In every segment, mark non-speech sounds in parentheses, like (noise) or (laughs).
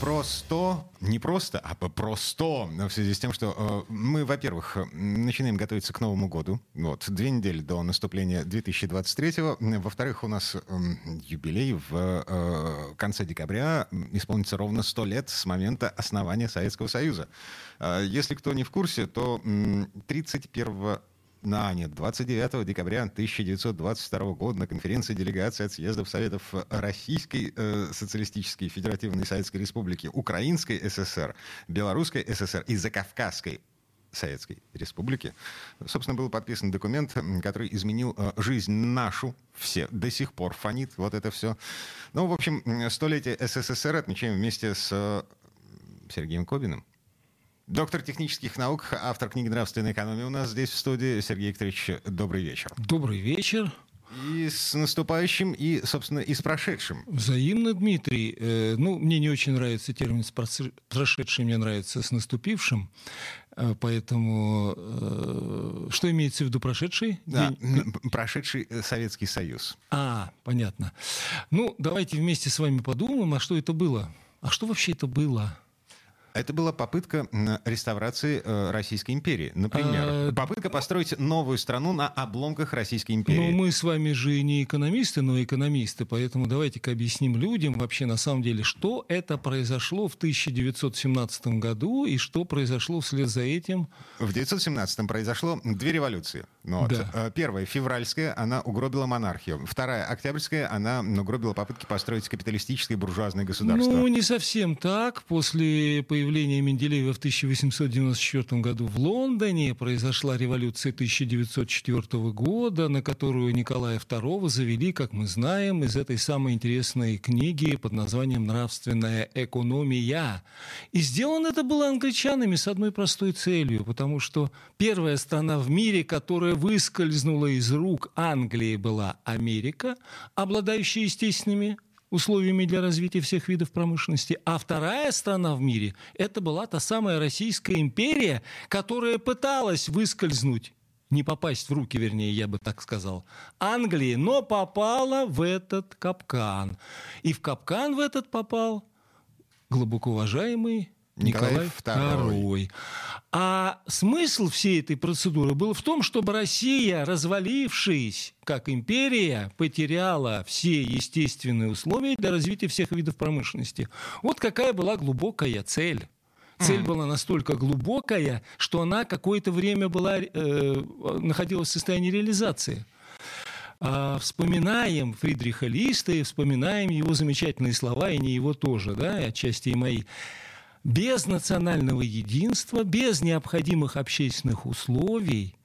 Про 100, не просто, а про 100, в связи с тем, что э, мы, во-первых, начинаем готовиться к Новому году, вот, две недели до наступления 2023-го, во-вторых, у нас э, юбилей в э, конце декабря, исполнится ровно 100 лет с момента основания Советского Союза. Э, если кто не в курсе, то э, 31 на, нет, 29 декабря 1922 года на конференции делегации от съездов Советов Российской э, Социалистической Федеративной Советской Республики, Украинской ССР, Белорусской ССР и Закавказской Советской Республики, собственно, был подписан документ, который изменил э, жизнь нашу, все, до сих пор фонит вот это все. Ну, в общем, столетие СССР отмечаем вместе с э, Сергеем Кобиным. Доктор технических наук, автор книги «Нравственная экономия» у нас здесь в студии. Сергей Викторович, добрый вечер. Добрый вечер. И с наступающим, и, собственно, и с прошедшим. Взаимно, Дмитрий. Э, ну, мне не очень нравится термин «с прошедшим», мне нравится «с наступившим». Э, поэтому э, что имеется в виду прошедший? Да, День? прошедший Советский Союз. А, понятно. Ну, давайте вместе с вами подумаем, а что это было? А что вообще это было? Это была попытка реставрации э, Российской империи, например. А... Попытка построить новую страну на обломках Российской империи. Ну, мы с вами же не экономисты, но экономисты, поэтому давайте-ка объясним людям вообще на самом деле, что это произошло в 1917 году и что произошло вслед за этим. В 1917 произошло две революции. Ну вот. Да. Э, первая, февральская, она угробила монархию. Вторая, октябрьская, она угробила попытки построить капиталистическое буржуазное государство. Ну, не совсем так. После появления появления Менделеева в 1894 году в Лондоне произошла революция 1904 года, на которую Николая II завели, как мы знаем, из этой самой интересной книги под названием «Нравственная экономия». И сделано это было англичанами с одной простой целью, потому что первая страна в мире, которая выскользнула из рук Англии, была Америка, обладающая естественными условиями для развития всех видов промышленности. А вторая страна в мире – это была та самая Российская империя, которая пыталась выскользнуть не попасть в руки, вернее, я бы так сказал, Англии, но попала в этот капкан. И в капкан в этот попал глубоко уважаемый Николай, Николай II. А смысл всей этой процедуры был в том, чтобы Россия, развалившись как империя, потеряла все естественные условия для развития всех видов промышленности. Вот какая была глубокая цель. Цель была настолько глубокая, что она какое-то время была, э, находилась в состоянии реализации. А вспоминаем Фридриха Листа и вспоминаем его замечательные слова, и не его тоже, да, отчасти и мои без национального единства, без необходимых общественных условий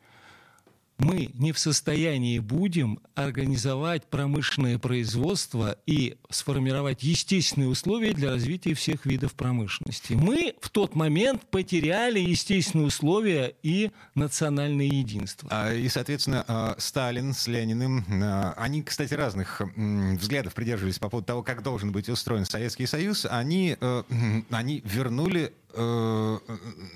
мы не в состоянии будем организовать промышленное производство и сформировать естественные условия для развития всех видов промышленности. Мы в тот момент потеряли естественные условия и национальное единство. А, и, соответственно, а, Сталин с Лениным, а, они, кстати, разных взглядов придерживались по поводу того, как должен быть устроен Советский Союз. Они, э, они вернули э,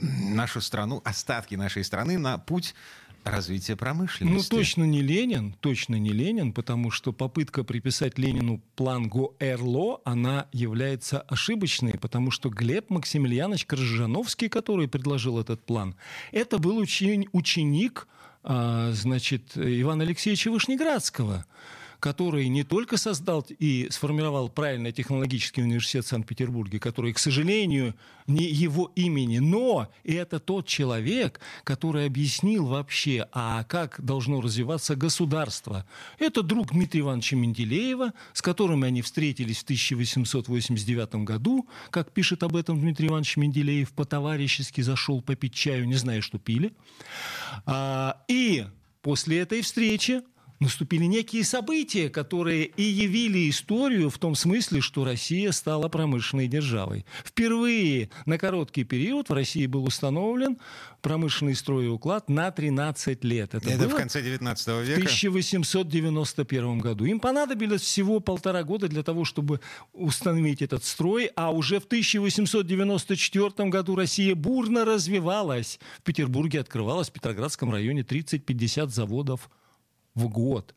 нашу страну, остатки нашей страны на путь развития промышленности. Ну, точно не Ленин, точно не Ленин, потому что попытка приписать Ленину план Гоэрло, она является ошибочной, потому что Глеб Максимiliaнович Крыжановский, который предложил этот план, это был ученик, а, значит, Ивана Алексеевича Вышнеградского который не только создал и сформировал правильно технологический университет в Санкт-Петербурге, который, к сожалению, не его имени, но это тот человек, который объяснил вообще, а как должно развиваться государство. Это друг Дмитрия Ивановича Менделеева, с которым они встретились в 1889 году, как пишет об этом Дмитрий Иванович Менделеев, по-товарищески зашел попить чаю, не знаю, что пили. А, и после этой встречи наступили некие события, которые и явили историю в том смысле, что Россия стала промышленной державой. Впервые на короткий период в России был установлен промышленный стройуклад на 13 лет. Это, Это было в конце 19 века? В 1891 году. Им понадобилось всего полтора года для того, чтобы установить этот строй, а уже в 1894 году Россия бурно развивалась. В Петербурге открывалось в Петроградском районе 30-50 заводов в год.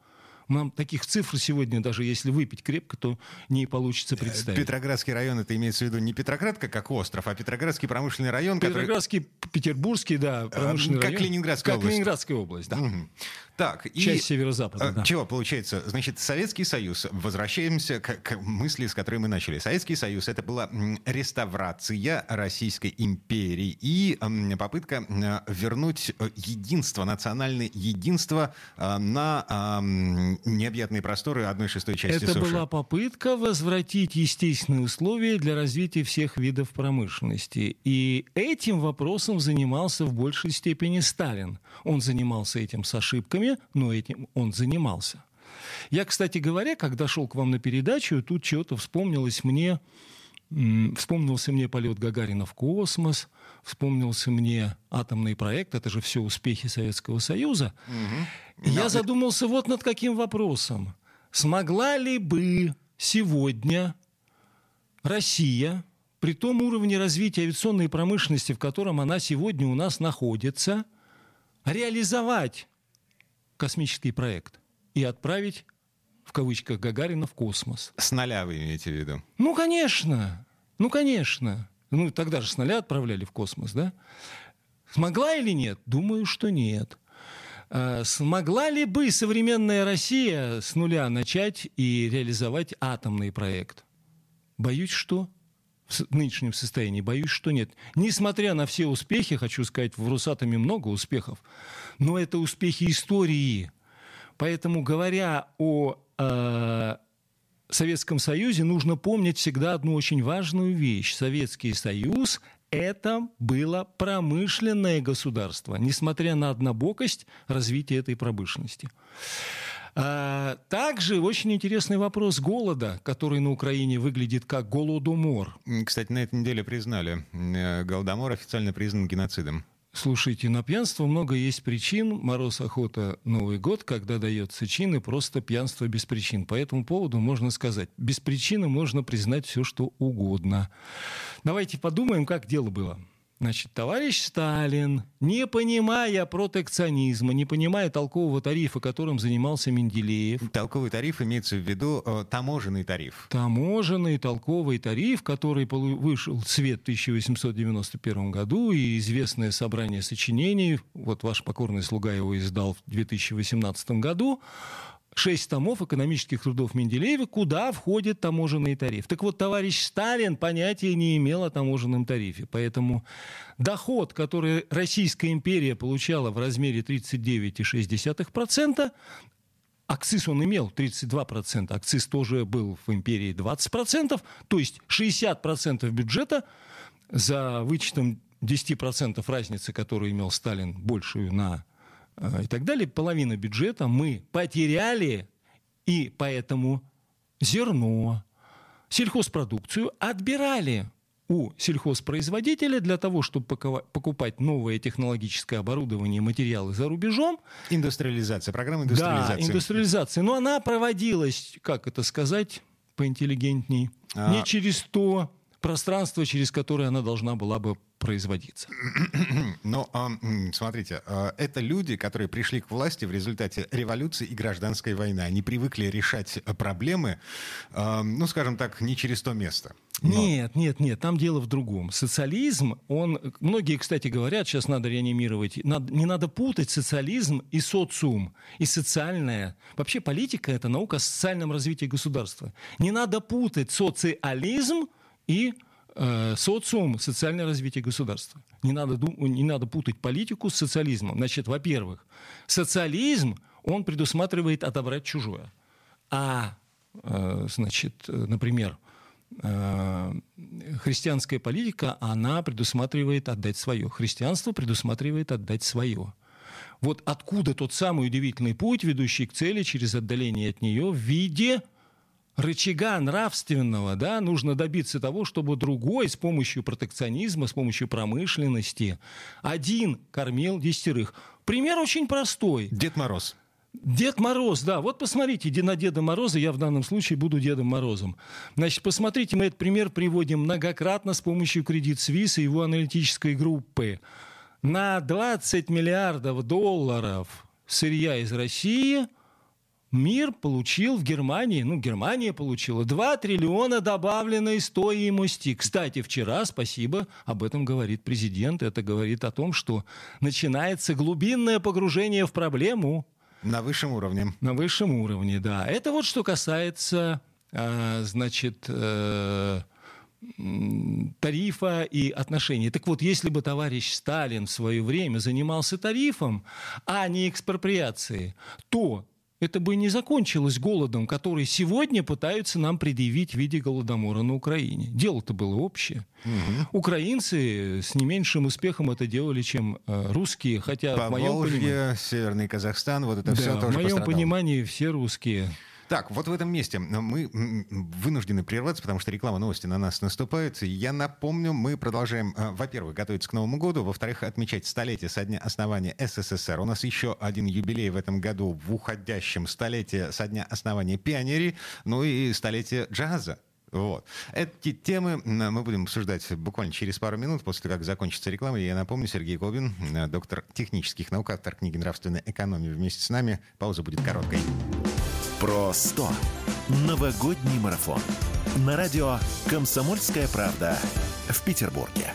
Нам таких цифр сегодня, даже если выпить крепко, то не получится э, представить. Петроградский район, это имеется в виду не Петроградка как остров, а Петроградский промышленный район. Петроградский, который... Петербургский, да, э, промышленный как район. Ленинградская как область. Ленинградская область, да. Угу. Так, Часть и, северо-запада, э, да. Чего получается? Значит, Советский Союз, возвращаемся к, к мысли, с которой мы начали. Советский Союз — это была реставрация Российской империи и попытка вернуть единство, национальное единство на необъятные просторы одной шестой части Это суши. была попытка возвратить естественные условия для развития всех видов промышленности. И этим вопросом занимался в большей степени Сталин. Он занимался этим с ошибками, но этим он занимался. Я, кстати говоря, когда шел к вам на передачу, тут чего-то вспомнилось мне, вспомнился мне полет Гагарина в космос, вспомнился мне атомный проект, это же все успехи Советского Союза. Угу. Я задумался вот над каким вопросом. Смогла ли бы сегодня Россия при том уровне развития авиационной промышленности, в котором она сегодня у нас находится, реализовать космический проект и отправить в кавычках Гагарина в космос. С нуля вы имеете в виду? Ну, конечно. Ну, конечно. Ну, тогда же с нуля отправляли в космос, да? Смогла или нет? Думаю, что нет. А смогла ли бы современная Россия с нуля начать и реализовать атомный проект? Боюсь, что в нынешнем состоянии? Боюсь, что нет. Несмотря на все успехи, хочу сказать, в Русатоме много успехов, но это успехи истории. Поэтому, говоря о Советском Союзе, нужно помнить всегда одну очень важную вещь. Советский Союз это было промышленное государство, несмотря на однобокость развития этой промышленности. А, также очень интересный вопрос голода, который на Украине выглядит как голодомор. Кстати, на этой неделе признали. Э, голодомор официально признан геноцидом. Слушайте, на пьянство много есть причин. Мороз, охота, Новый год, когда дается чин, и просто пьянство без причин. По этому поводу можно сказать, без причины можно признать все, что угодно. Давайте подумаем, как дело было. Значит, товарищ Сталин, не понимая протекционизма, не понимая толкового тарифа, которым занимался Менделеев. Толковый тариф имеется в виду э, таможенный тариф. Таможенный толковый тариф, который вышел в свет в 1891 году, и известное собрание сочинений, вот ваш покорный слуга его издал в 2018 году, шесть томов экономических трудов Менделеева, куда входит таможенный тариф. Так вот, товарищ Сталин понятия не имел о таможенном тарифе. Поэтому доход, который Российская империя получала в размере 39,6%, Акциз он имел 32%, акциз тоже был в империи 20%, то есть 60% бюджета за вычетом 10% разницы, которую имел Сталин, большую на и так далее, половина бюджета мы потеряли, и поэтому зерно, сельхозпродукцию отбирали у сельхозпроизводителя для того, чтобы покупать новое технологическое оборудование и материалы за рубежом. Индустриализация, программа индустриализации. Да, индустриализация. Но она проводилась, как это сказать, поинтеллигентней, а... не через то пространство, через которое она должна была бы производиться. (clears throat) Но смотрите, а, это люди, которые пришли к власти в результате революции и гражданской войны. Они привыкли решать проблемы, ну, скажем так, не через то место. Но... Нет, нет, нет, там дело в другом. Социализм, он, многие, кстати, говорят, сейчас надо реанимировать, надо, не надо путать социализм и социум, и социальное. Вообще политика – это наука о социальном развитии государства. Не надо путать социализм и э, социум, социальное развитие государства. Не надо, не надо путать политику с социализмом. Значит, во-первых, социализм, он предусматривает отобрать чужое. А, э, значит, например, э, христианская политика, она предусматривает отдать свое. Христианство предусматривает отдать свое. Вот откуда тот самый удивительный путь, ведущий к цели через отдаление от нее в виде рычага нравственного, да, нужно добиться того, чтобы другой с помощью протекционизма, с помощью промышленности один кормил десятерых. Пример очень простой. Дед Мороз. Дед Мороз, да. Вот посмотрите на Деда Мороза, я в данном случае буду Дедом Морозом. Значит, посмотрите, мы этот пример приводим многократно с помощью Кредит Свис и его аналитической группы. На 20 миллиардов долларов сырья из России мир получил в Германии, ну, Германия получила 2 триллиона добавленной стоимости. Кстати, вчера, спасибо, об этом говорит президент. Это говорит о том, что начинается глубинное погружение в проблему. На высшем уровне. На высшем уровне, да. Это вот что касается, э, значит, э, тарифа и отношений. Так вот, если бы товарищ Сталин в свое время занимался тарифом, а не экспроприацией, то это бы не закончилось голодом, который сегодня пытаются нам предъявить в виде голодомора на Украине. Дело-то было общее. Угу. Украинцы с не меньшим успехом это делали, чем э, русские, хотя Поволжье, в моем понимании... Северный Казахстан, вот это да, все тоже В моем пострадало. понимании все русские. Так, вот в этом месте мы вынуждены прерваться, потому что реклама новости на нас наступает. Я напомню, мы продолжаем, э, во-первых, готовиться к Новому году, во-вторых, отмечать столетие со дня основания СССР. У нас еще один юбилей в этом году в уходящем столетие со дня основания пионерии, ну и столетие джаза. Вот. Эти темы мы будем обсуждать буквально через пару минут после того, как закончится реклама. Я напомню, Сергей Колбин, э, доктор технических наук, автор книги «Нравственная экономия» вместе с нами. Пауза будет короткой. Про 100. Новогодний марафон. На радио «Комсомольская правда» в Петербурге.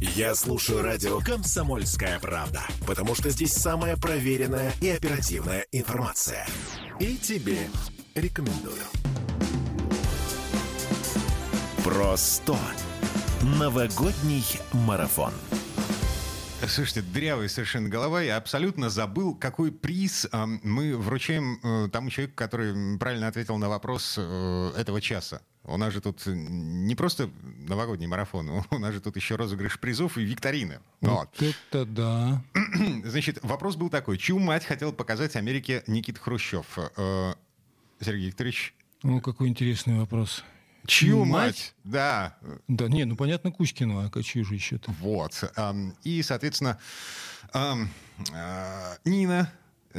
Я слушаю радио «Комсомольская правда», потому что здесь самая проверенная и оперативная информация. И тебе рекомендую. Про 100. Новогодний марафон. Слушайте, дырявая совершенно голова. Я абсолютно забыл, какой приз э, мы вручаем э, тому человеку, который правильно ответил на вопрос э, этого часа. У нас же тут не просто новогодний марафон, (laughs) у нас же тут еще розыгрыш призов и викторины. Вот, вот. это да. (clears throat) Значит, вопрос был такой. Чью мать хотел показать Америке Никит Хрущев? Э, Сергей Викторович. Ну, какой интересный вопрос. Чью мать? мать? Да. Да, не, ну понятно, Кузькину, а чью же еще-то? Вот. И, соответственно, а, Нина,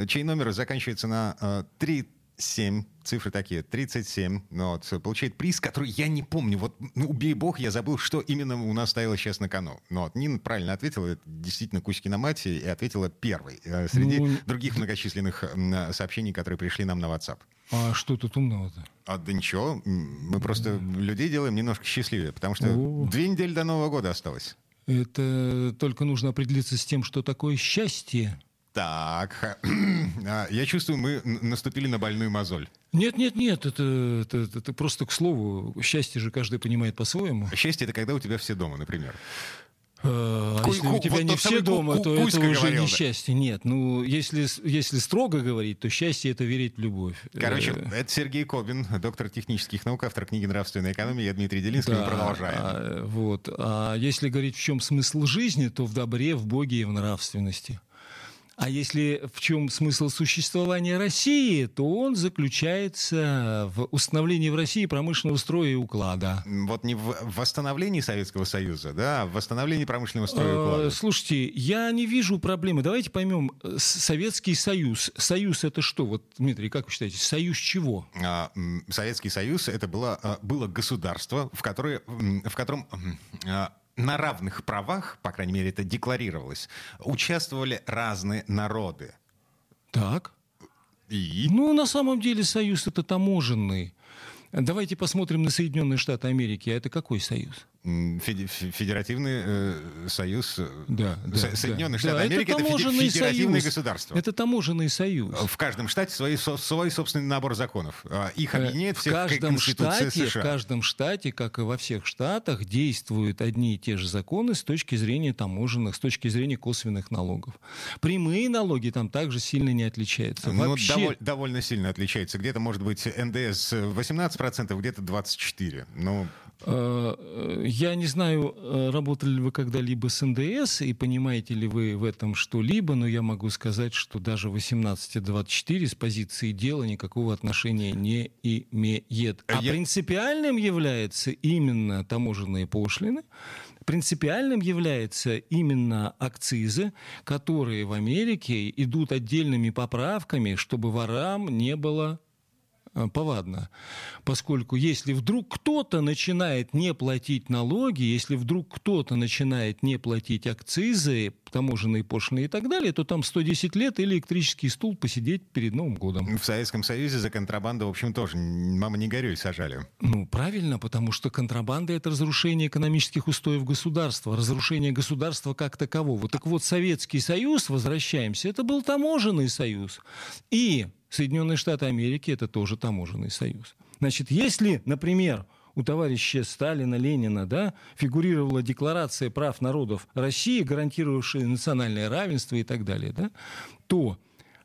чей номер заканчивается на 3 7, цифры такие, 37, ну, вот, получает приз, который я не помню, вот, ну, убей бог, я забыл, что именно у нас стояло сейчас на кону. Ну, вот, Нина правильно ответила, это действительно Кузькина мать, и ответила первой, э, среди ну, других многочисленных сообщений, которые пришли нам на WhatsApp. А что тут умного-то? А да ничего, мы просто людей делаем немножко счастливее, потому что О. две недели до Нового года осталось. Это только нужно определиться с тем, что такое счастье. Так, (clears throat) а, я чувствую, мы наступили на больную мозоль. Нет, нет, нет, это, это, это просто к слову. Счастье же каждый понимает по-своему. Счастье это когда у тебя все дома, например. А если у тебя не все дома, то это уже не счастье. Нет, ну, если, если строго говорить, то счастье — это верить в любовь. Короче, э, это Сергей Кобин, доктор технических наук, автор книги «Нравственная экономия». Я Дмитрий Делинский, мы продолжаем. А, вот. А если говорить, в чем смысл жизни, то в добре, в Боге и в нравственности. А если в чем смысл существования России, то он заключается в установлении в России промышленного строя и уклада. Вот не в восстановлении Советского Союза, да, а в восстановлении промышленного строя и уклада. Слушайте, я не вижу проблемы. Давайте поймем, Советский Союз. Союз это что? Вот, Дмитрий, как вы считаете, союз чего? А, Советский Союз это было, а, было государство, в, которое, в котором на равных правах, по крайней мере, это декларировалось, участвовали разные народы. Так. И? Ну, на самом деле, союз это таможенный. Давайте посмотрим на Соединенные Штаты Америки. А это какой союз? Федеративный э, союз э, да, да, Соединенных да, Штатов да, Америки это, это федеративное союз. государство. Это таможенный союз. В каждом штате свой, свой собственный набор законов. А, их э, объединяет всех в каждом штате, США. В каждом штате, как и во всех штатах, действуют одни и те же законы с точки зрения таможенных, с точки зрения косвенных налогов. Прямые налоги там также сильно не отличаются. Ну, Вообще... доволь, довольно сильно отличается. Где-то может быть НДС 18%, где-то 24%. Ну... Э, я не знаю, э, работали ли вы когда-либо с НДС и понимаете ли вы в этом что-либо, но я могу сказать, что даже 1824 с позиции дела никакого отношения не имеет. А я... принципиальным является именно таможенные пошлины, принципиальным является именно акцизы, которые в Америке идут отдельными поправками, чтобы ворам не было Э, повадно. Поскольку если вдруг кто-то начинает не платить налоги, если вдруг кто-то начинает не платить акцизы, таможенные пошлины и так далее, то там 110 лет или электрический стул посидеть перед Новым годом. В Советском Союзе за контрабанду, в общем, тоже мама не горюй сажали. Ну, правильно, потому что контрабанда — это разрушение экономических устоев государства, разрушение государства как такового. Так вот, Советский Союз, возвращаемся, это был таможенный союз. И Соединенные Штаты Америки – это тоже таможенный союз. Значит, если, например, у товарища Сталина, Ленина, да, фигурировала декларация прав народов России, гарантировавшая национальное равенство и так далее, да, то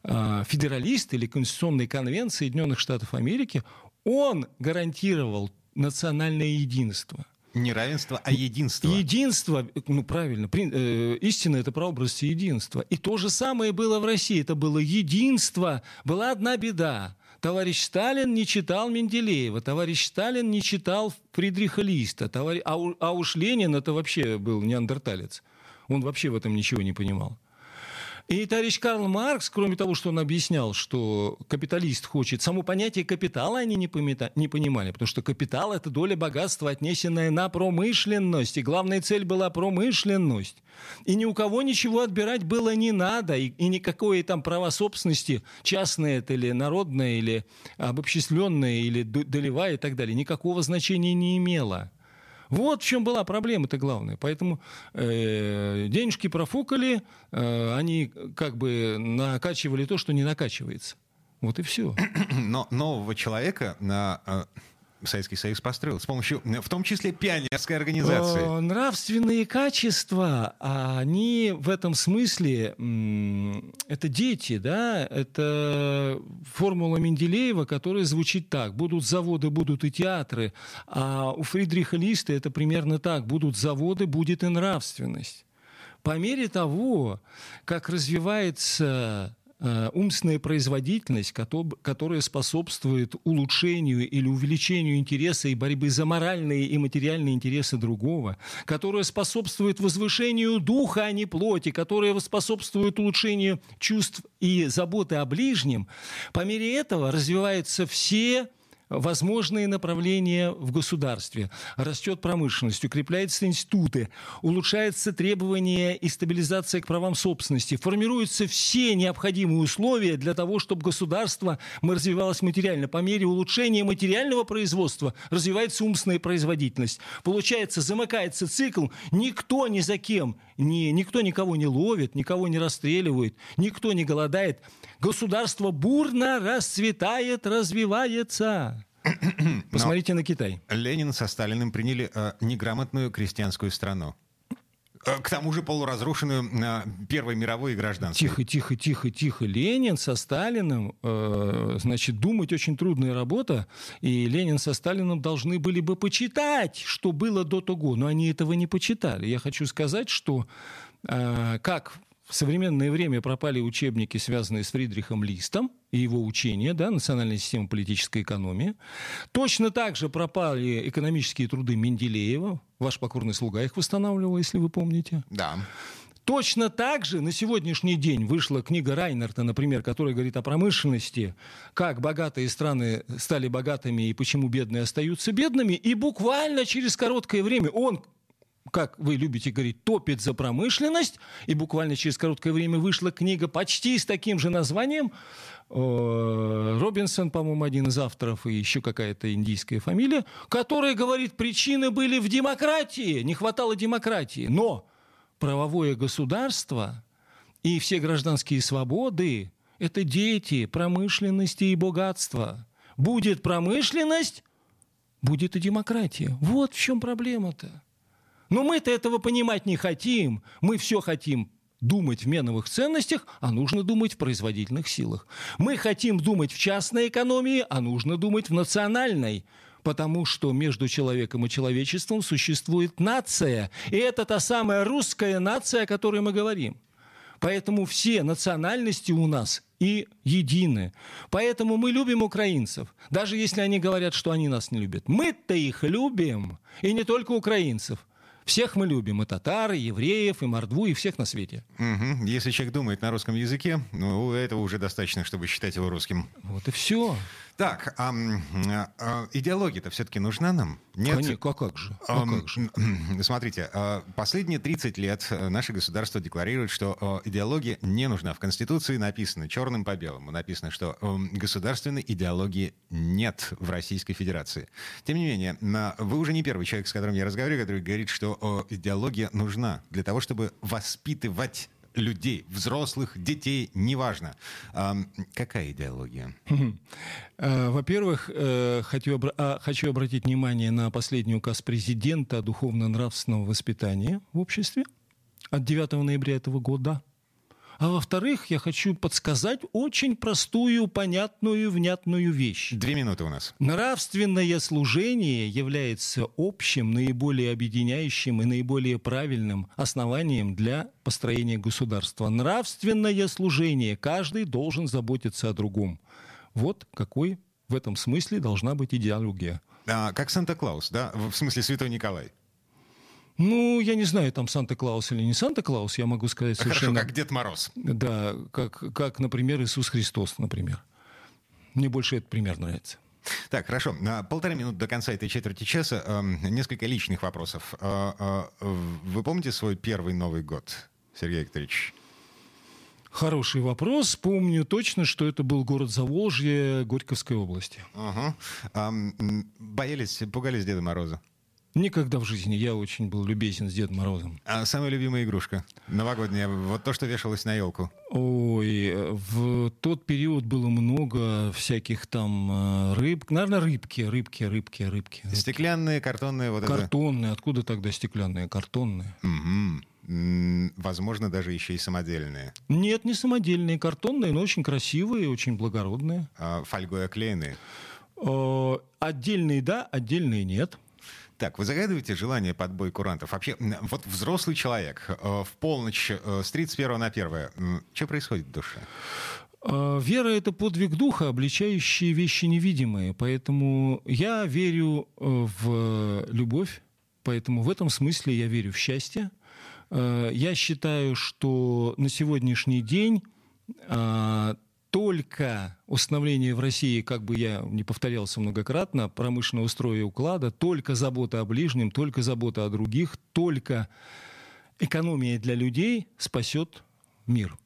э, федералист или Конституционная конвенция Соединенных Штатов Америки, он гарантировал национальное единство. Не равенство, а единство. Единство, ну правильно, при, э, истина это прообраз единства. И то же самое было в России. Это было единство. Была одна беда. Товарищ Сталин не читал Менделеева, товарищ Сталин не читал Фридриха Листа, товарищ, а, а уж Ленин это вообще был неандерталец. Он вообще в этом ничего не понимал. И товарищ Карл Маркс, кроме того, что он объяснял, что капиталист хочет, само понятие капитала они не, помета, не понимали, потому что капитал – это доля богатства, отнесенная на промышленность, и главная цель была промышленность. И ни у кого ничего отбирать было не надо, и, и никакое там право собственности, частное это или народное, или обобщисленное, или долевая и так далее, никакого значения не имело. Вот в чем была проблема-то главная. Поэтому э, денежки профукали, э, они как бы накачивали то, что не накачивается. Вот и все. (clears throat) Но нового человека на э, Советский Союз построил? С помощью, в том числе, пионерской организации. Нравственные качества, они в этом смысле, это дети, да, это формула Менделеева, которая звучит так. Будут заводы, будут и театры. А у Фридриха Листа это примерно так. Будут заводы, будет и нравственность. По мере того, как развивается умственная производительность, которая способствует улучшению или увеличению интереса и борьбы за моральные и материальные интересы другого, которая способствует возвышению духа, а не плоти, которая способствует улучшению чувств и заботы о ближнем, по мере этого развиваются все возможные направления в государстве. Растет промышленность, укрепляются институты, улучшаются требования и стабилизация к правам собственности, формируются все необходимые условия для того, чтобы государство развивалось материально. По мере улучшения материального производства развивается умственная производительность. Получается, замыкается цикл, никто ни за кем, ни, никто никого не ловит, никого не расстреливает, никто не голодает. Государство бурно расцветает, развивается. Посмотрите Но на Китай. Ленин со Сталиным приняли э, неграмотную крестьянскую страну. Э, к тому же полуразрушенную э, Первой мировой и гражданской. Тихо, тихо, тихо, тихо. Ленин со Сталиным, э, значит, думать очень трудная работа. И Ленин со Сталиным должны были бы почитать, что было до того. Но они этого не почитали. Я хочу сказать, что э, как в современное время пропали учебники, связанные с Фридрихом Листом и его учения, да, национальная система политической экономии. Точно так же пропали экономические труды Менделеева. Ваш покорный слуга их восстанавливал, если вы помните. Да. Точно так же на сегодняшний день вышла книга Райнерта, например, которая говорит о промышленности, как богатые страны стали богатыми и почему бедные остаются бедными. И буквально через короткое время он как вы любите говорить, топит за промышленность, и буквально через короткое время вышла книга почти с таким же названием. Робинсон, по-моему, один из авторов, и еще какая-то индийская фамилия, которая говорит, причины были в демократии, не хватало демократии. Но правовое государство и все гражданские свободы – это дети промышленности и богатства. Будет промышленность, будет и демократия. Вот в чем проблема-то. Но мы-то этого понимать не хотим. Мы все хотим думать в меновых ценностях, а нужно думать в производительных силах. Мы хотим думать в частной экономии, а нужно думать в национальной. Потому что между человеком и человечеством существует нация. И это та самая русская нация, о которой мы говорим. Поэтому все национальности у нас и едины. Поэтому мы любим украинцев, даже если они говорят, что они нас не любят. Мы-то их любим, и не только украинцев. Всех мы любим, и татар, и евреев, и мордву, и всех на свете. Угу. Если человек думает на русском языке, ну, этого уже достаточно, чтобы считать его русским. Вот и все. Так, а, а, идеология-то все-таки нужна нам? Нет? Конечно, а как же? А, как же? Смотрите, а, последние 30 лет э, наше государство декларирует, что идеология не нужна. В Конституции написано черным по белому, написано, что государственной идеологии нет в Российской Федерации. Тем не менее, вы уже не первый человек, с которым я разговариваю, который говорит, что идеология нужна для того, чтобы воспитывать людей, взрослых, детей, неважно. А, какая идеология? (laughs) Э, во-первых, э, хочу, а, хочу обратить внимание на последний указ президента о духовно-нравственном воспитании в обществе от 9 ноября этого года. А во-вторых, я хочу подсказать очень простую, понятную, внятную вещь. Две минуты у нас. Нравственное служение является общим, наиболее объединяющим и наиболее правильным основанием для построения государства. Нравственное служение. Каждый должен заботиться о другом. Вот какой в этом смысле должна быть идеология. А, как Санта-Клаус, да? В смысле Святой Николай. Ну, я не знаю, там Санта-Клаус или не Санта-Клаус, я могу сказать совершенно... Хорошо, как Дед Мороз. Да, как, как, например, Иисус Христос, например. Мне больше этот пример нравится. Так, хорошо. На полторы минуты до конца этой четверти часа э, несколько личных вопросов. Э, э, вы помните свой первый Новый год, Сергей Викторович? Хороший вопрос. Помню точно, что это был город Заволжье Горьковской области. Угу. Боялись, пугались Деда Мороза? Никогда в жизни. Я очень был любезен с Дедом Морозом. А самая любимая игрушка? Новогодняя. Вот то, что вешалось на елку. Ой, в тот период было много всяких там э, рыб. Наверное, рыбки, рыбки, рыбки, рыбки. Стеклянные, картонные? Вот картонные. Это. Откуда тогда стеклянные? Картонные. Угу. Возможно, даже еще и самодельные. Нет, не самодельные, картонные, но очень красивые, очень благородные. А, фольгой оклеенные? Отдельные да, отдельные нет. Так, вы загадываете желание под бой курантов? Вообще, вот взрослый человек э, в полночь э, с 31 на 1, что происходит в душе? А, вера — это подвиг духа, обличающий вещи невидимые. Поэтому я верю э, в любовь, поэтому в этом смысле я верю в счастье. Я считаю, что на сегодняшний день только установление в России, как бы я не повторялся многократно, промышленного строя и уклада, только забота о ближнем, только забота о других, только экономия для людей спасет мир.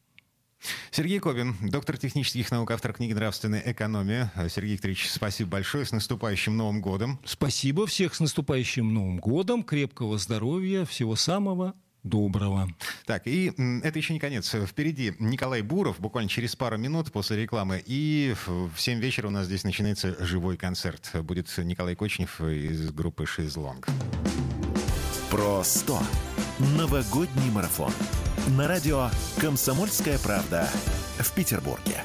Сергей Кобин, доктор технических наук, автор книги «Нравственная экономия». Сергей Викторович, спасибо большое. С наступающим Новым годом. Спасибо. Всех с наступающим Новым годом. Крепкого здоровья. Всего самого доброго. Так, и это еще не конец. Впереди Николай Буров, буквально через пару минут после рекламы. И в 7 вечера у нас здесь начинается живой концерт. Будет Николай Кочнев из группы «Шизлонг». Про 100. Новогодний марафон. На радио «Комсомольская правда» в Петербурге.